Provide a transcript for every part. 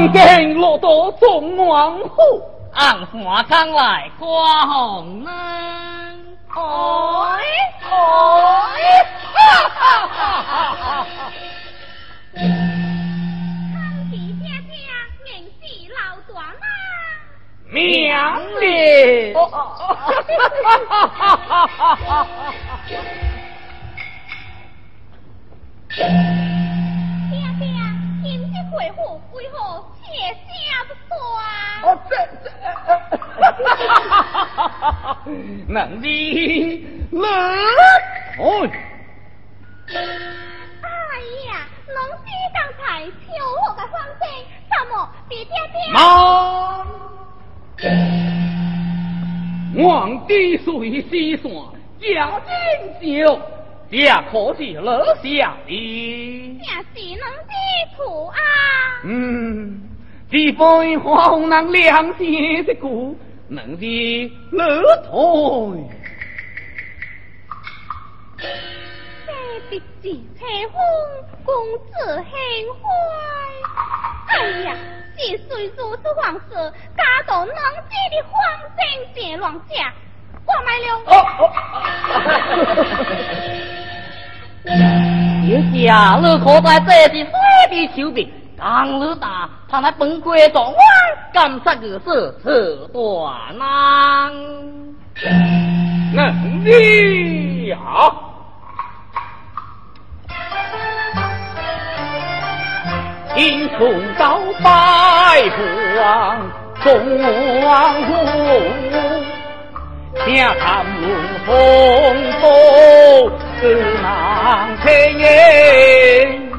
王正落到中王府，按花岗来挂红呢。哎哎，哈哈哈哈哈哈！看地听听，名字老大嘛。娘哩！哈哈哈哈哈哈！何切声不断？哦，这这，哈哈哈哈哈！能力乐开。哎呀，农夫刚才求我的风声，怎么比爹爹？妈，皇帝随西山，将进酒。也可是乐下的，也是能知苦啊。嗯，只非花红能两心的故，能知乐台。这笔字车风，公子幸怀。哎呀，是谁如此皇室，家道能知的荒生结乱家？我买了。一家乐可在这是水的丘边，当日大，他来本官状元，感杀个事此断难。能力好，英雄到拜王，中王府。下堂论风波，只能听言。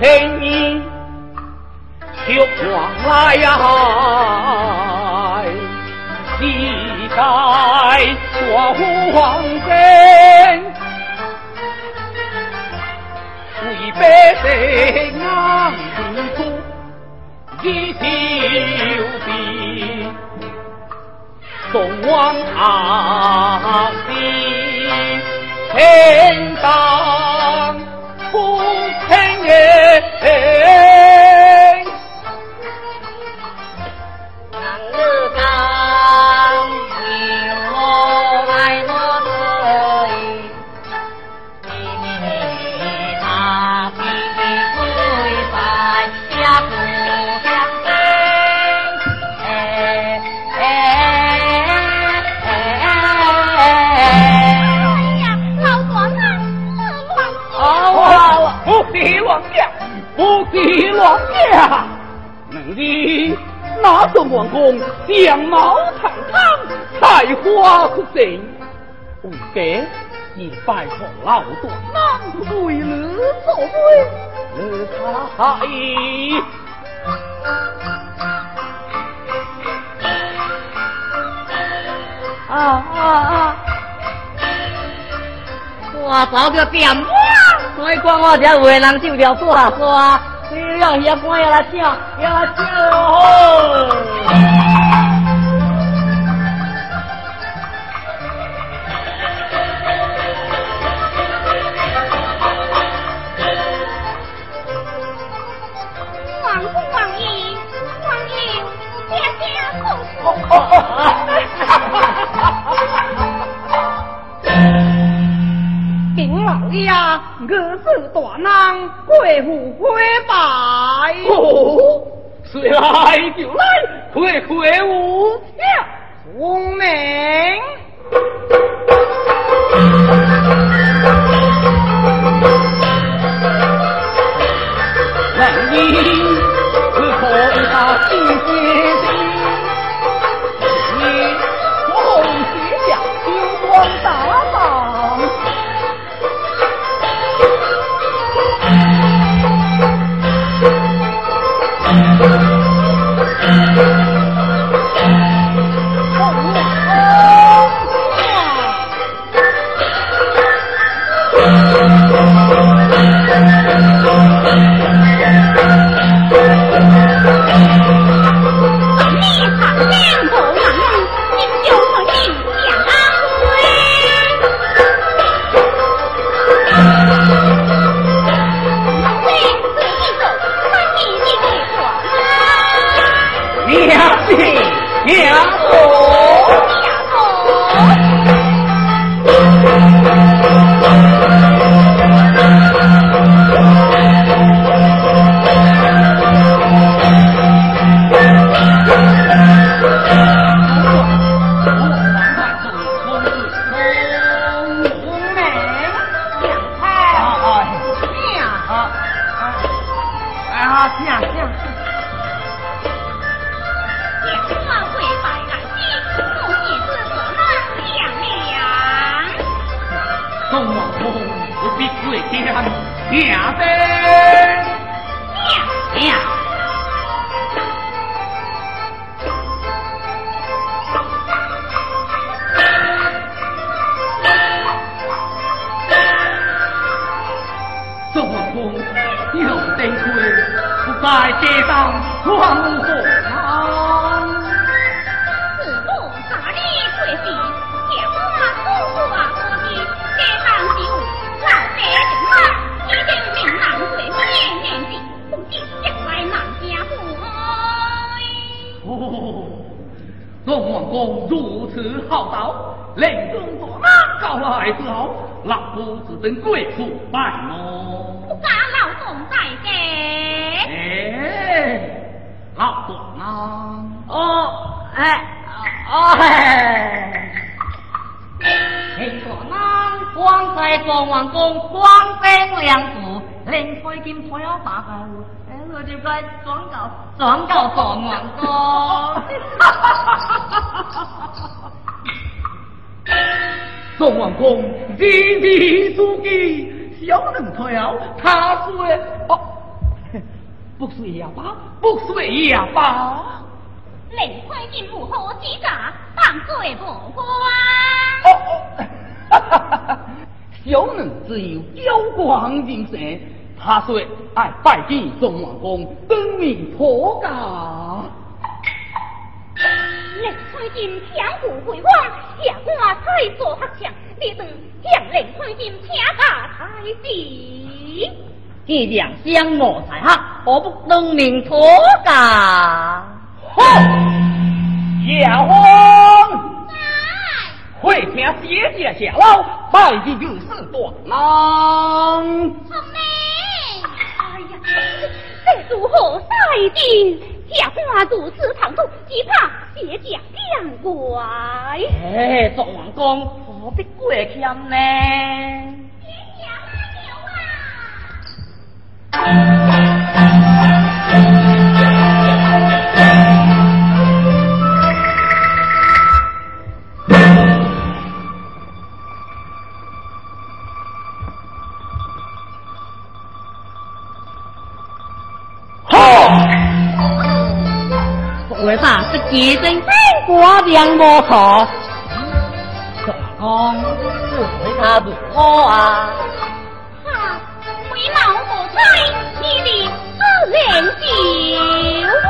我听言，却往来呀，几代说皇真，为百姓安定。一袖笔，送往唐西，天当不平耶。不必乱讲，能的那种王公相貌堂堂，才华出众，不该以拜托老段那为了作威，而他啊啊啊！我早就点我。所以讲，我这为人就了耍耍，要官要来抢，要来抢王公王爷，王爷，爹爹老爷，我是大难，贵府跪拜。哦，说来就来，快快舞跪降，下拜。降呀。在街上闯祸啊！夫只等贵妇拜我。不敢老宋在家。哎，老总啊！哦，哎，哦哎，听说那光在庄王宫光灯亮处，令推金推了八百户，哎，我就该转告转告庄王宫。哈哈哈公日日书记，小人推了，他说哦。不是哑巴，不是哑巴。令快进幕后稽查，当罪不关。哦哦，小人只有交光人生，他说爱拜见宋王公，登名破家。令快进强护回王，下官再做黑枪，你等将令快进请他才是。既然相我才黑，何不登明脱甲？好，亚皇，会听姐姐下楼，拜见御史大郎。好妹，哎呀，这如何赛定？下官如此唐突，只怕姐姐见怪。哎，宋王公何必过谦呢？好，为啥是结真国良莫可？怎讲？为他如何啊？老不猜你的自然酒，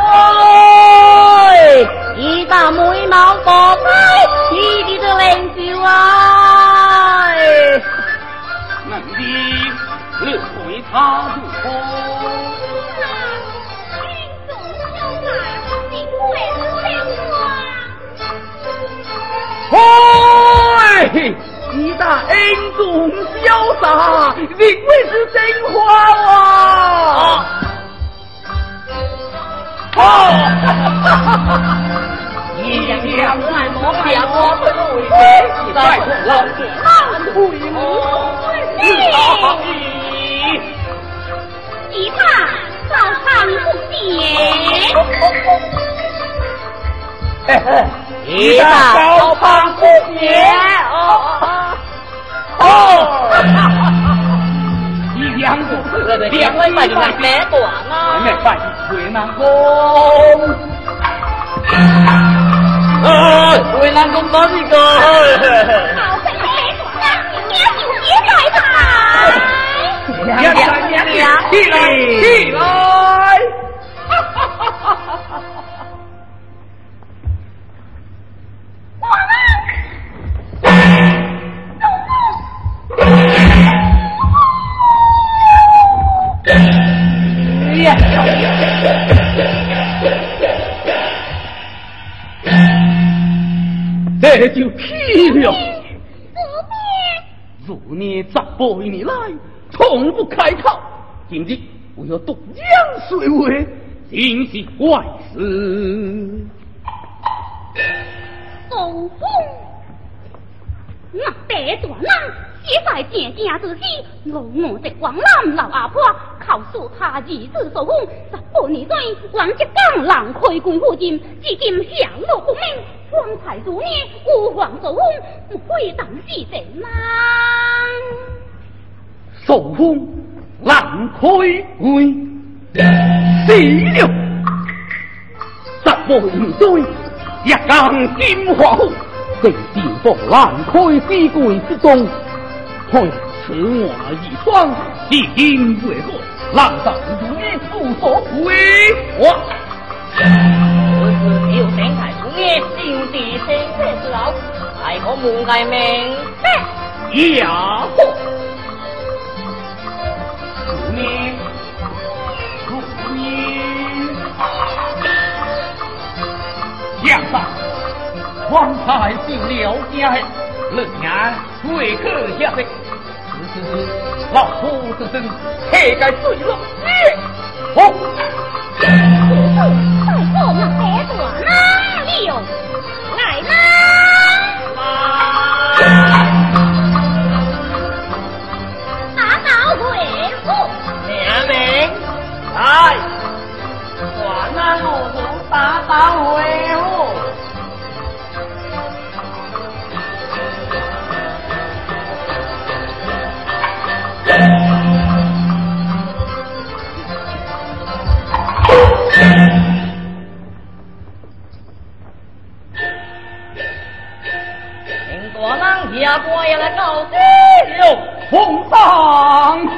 哎，一打眉毛不猜你的自然酒啊！能的六对他如何？哎！嘿你大恩重潇洒，你会是真话啊！哦，你两两在磨面，我不会别在老子难回你。你怕早餐不接？你怕早餐不两位拜来买短啊，买拜回南宫。啊，回南宫哪里个？好快买短啊，你要就别来吧。两两两两，起来起来！这就气了。如你这么年来从不开口，今日我要东江水位，真是怪事。宋风，我白大人写在正正之时，老我这广南老阿婆告诉他儿子所封，十八年前王吉刚郎开棺附近，至今下落不明。光彩如年吾皇所封，非当是谁吗？受封郎开棺。死了！十八年追，一更金华府，正殿房难开飞柜之中。看此我一双，至今为何？浪荡如你无所归？我此次有天台主业，定地生财之劳，还可蒙盖名？呀！主业。将上，方才就了解，人家未可下罪。此时老夫之身，岂该坠落？好，路中打倒鬼妇。下官要来告罪了，奉上。